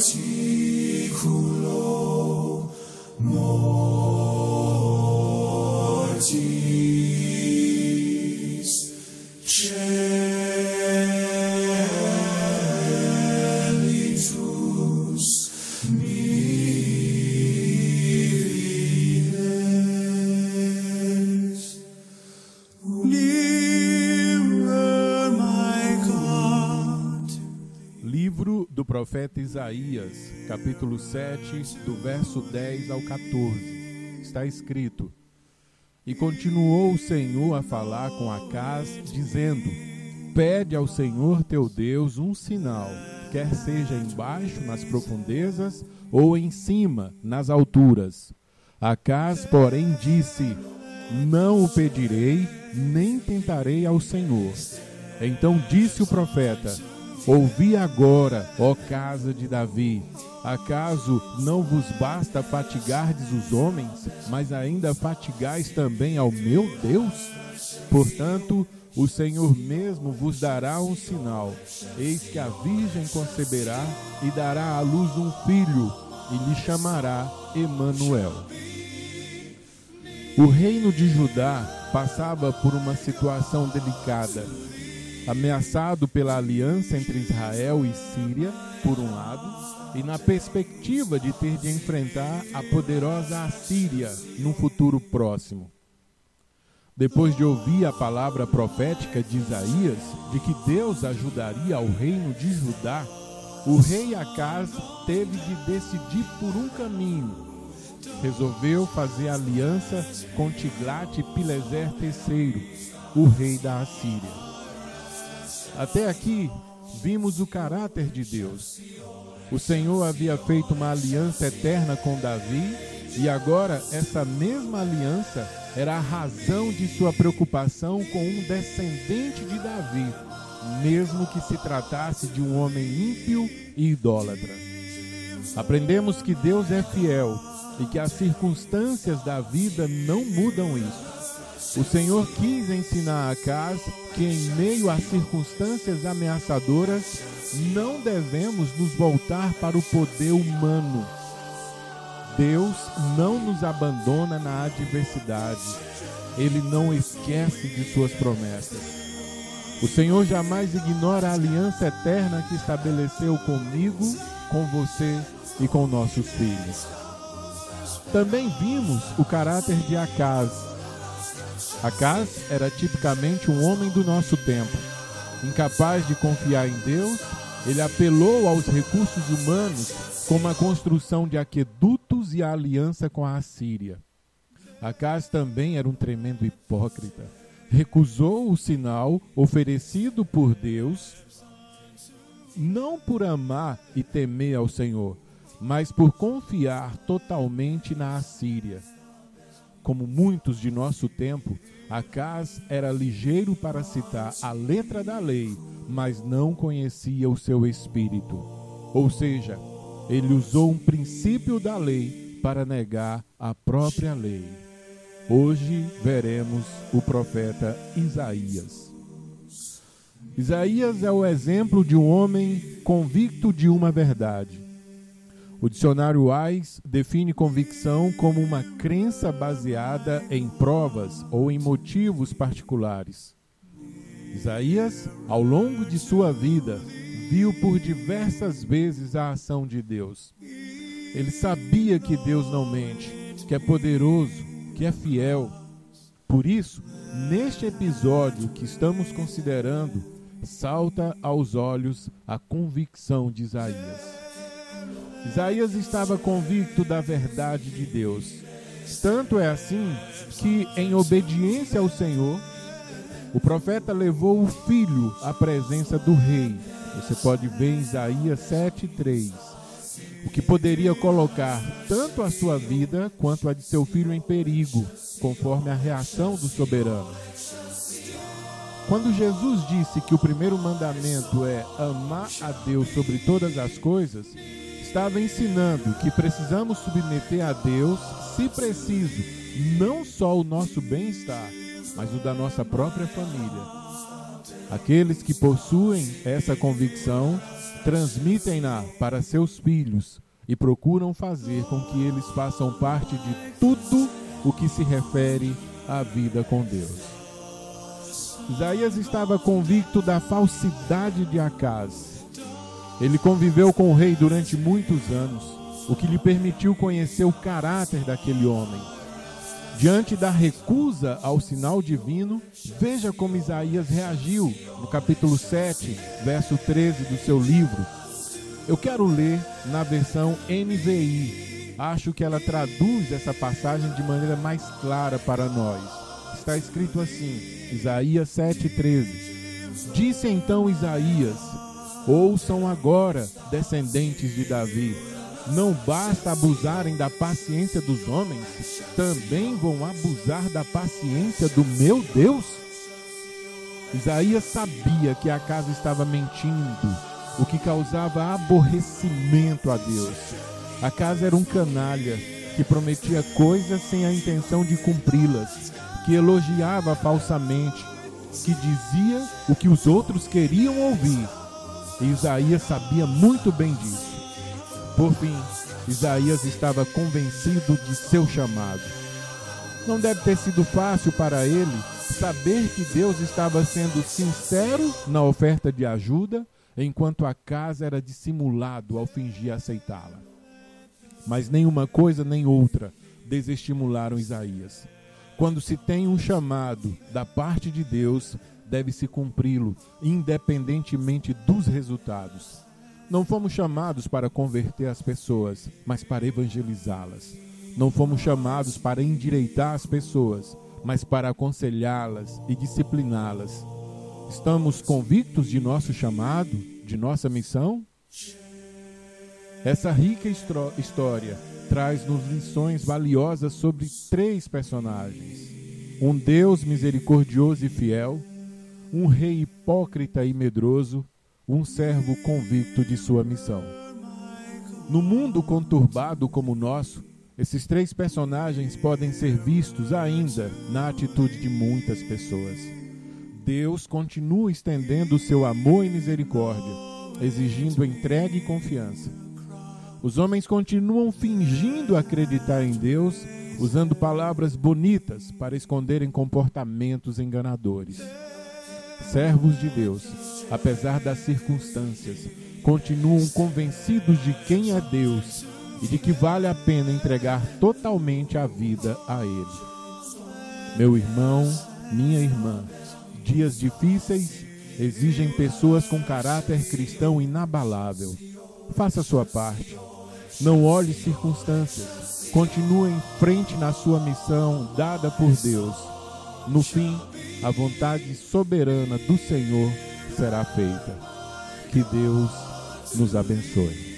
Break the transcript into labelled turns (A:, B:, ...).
A: Articulum.
B: Livro do profeta Isaías, capítulo 7, do verso 10 ao 14. Está escrito: E continuou o Senhor a falar com Acás, dizendo: Pede ao Senhor teu Deus um sinal, quer seja embaixo nas profundezas ou em cima nas alturas. Acás, porém, disse: Não o pedirei, nem tentarei ao Senhor. Então disse o profeta: Ouvi agora, ó casa de Davi. Acaso não vos basta fatigardes os homens, mas ainda fatigais também ao meu Deus? Portanto, o Senhor mesmo vos dará um sinal. Eis que a virgem conceberá e dará à luz um filho, e lhe chamará Emanuel. O reino de Judá passava por uma situação delicada ameaçado pela aliança entre Israel e Síria, por um lado, e na perspectiva de ter de enfrentar a poderosa Assíria num futuro próximo. Depois de ouvir a palavra profética de Isaías de que Deus ajudaria ao reino de Judá, o rei Acaz teve de decidir por um caminho. Resolveu fazer aliança com Tiglat-Pileser III, o rei da Assíria. Até aqui, vimos o caráter de Deus. O Senhor havia feito uma aliança eterna com Davi e agora essa mesma aliança era a razão de sua preocupação com um descendente de Davi, mesmo que se tratasse de um homem ímpio e idólatra. Aprendemos que Deus é fiel e que as circunstâncias da vida não mudam isso. O Senhor quis ensinar a casa que, em meio às circunstâncias ameaçadoras, não devemos nos voltar para o poder humano. Deus não nos abandona na adversidade. Ele não esquece de suas promessas. O Senhor jamais ignora a aliança eterna que estabeleceu comigo, com você e com nossos filhos. Também vimos o caráter de Acaz. Acaz era tipicamente um homem do nosso tempo. Incapaz de confiar em Deus, ele apelou aos recursos humanos como a construção de aquedutos e a aliança com a Assíria. Acaz também era um tremendo hipócrita. Recusou o sinal oferecido por Deus, não por amar e temer ao Senhor, mas por confiar totalmente na Assíria. Como muitos de nosso tempo, Acaz era ligeiro para citar a letra da lei, mas não conhecia o seu espírito. Ou seja, ele usou um princípio da lei para negar a própria lei. Hoje veremos o profeta Isaías. Isaías é o exemplo de um homem convicto de uma verdade. O dicionário Wise define convicção como uma crença baseada em provas ou em motivos particulares. Isaías, ao longo de sua vida, viu por diversas vezes a ação de Deus. Ele sabia que Deus não mente, que é poderoso, que é fiel. Por isso, neste episódio que estamos considerando, salta aos olhos a convicção de Isaías. Isaías estava convicto da verdade de Deus. Tanto é assim que, em obediência ao Senhor, o profeta levou o filho à presença do rei. Você pode ver em Isaías 7,3. O que poderia colocar tanto a sua vida quanto a de seu filho em perigo, conforme a reação do soberano. Quando Jesus disse que o primeiro mandamento é amar a Deus sobre todas as coisas, estava ensinando que precisamos submeter a Deus, se preciso, não só o nosso bem-estar, mas o da nossa própria família. Aqueles que possuem essa convicção transmitem-na para seus filhos e procuram fazer com que eles façam parte de tudo o que se refere à vida com Deus. Isaías estava convicto da falsidade de Acaz. Ele conviveu com o rei durante muitos anos, o que lhe permitiu conhecer o caráter daquele homem. Diante da recusa ao sinal divino, veja como Isaías reagiu no capítulo 7, verso 13 do seu livro. Eu quero ler na versão NVI. Acho que ela traduz essa passagem de maneira mais clara para nós. Está escrito assim, Isaías 7,13. Disse então Isaías: Ouçam agora, descendentes de Davi não basta abusarem da paciência dos homens, também vão abusar da paciência do meu Deus? Isaías sabia que a casa estava mentindo, o que causava aborrecimento a Deus. A casa era um canalha que prometia coisas sem a intenção de cumpri-las, que elogiava falsamente, que dizia o que os outros queriam ouvir. E Isaías sabia muito bem disso. Por fim, Isaías estava convencido de seu chamado. Não deve ter sido fácil para ele saber que Deus estava sendo sincero na oferta de ajuda, enquanto a casa era dissimulado ao fingir aceitá-la. Mas nenhuma coisa nem outra desestimularam Isaías. Quando se tem um chamado da parte de Deus, deve-se cumpri-lo, independentemente dos resultados. Não fomos chamados para converter as pessoas, mas para evangelizá-las. Não fomos chamados para endireitar as pessoas, mas para aconselhá-las e discipliná-las. Estamos convictos de nosso chamado, de nossa missão? Essa rica história traz-nos lições valiosas sobre três personagens: um Deus misericordioso e fiel, um rei hipócrita e medroso um servo convicto de sua missão. No mundo conturbado como o nosso, esses três personagens podem ser vistos ainda na atitude de muitas pessoas. Deus continua estendendo o seu amor e misericórdia, exigindo entrega e confiança. Os homens continuam fingindo acreditar em Deus, usando palavras bonitas para esconderem comportamentos enganadores. Servos de Deus apesar das circunstâncias, continuam convencidos de quem é Deus e de que vale a pena entregar totalmente a vida a Ele. Meu irmão, minha irmã, dias difíceis exigem pessoas com caráter cristão inabalável. Faça sua parte. Não olhe circunstâncias. Continue em frente na sua missão dada por Deus. No fim, a vontade soberana do Senhor será feita. Que Deus nos abençoe.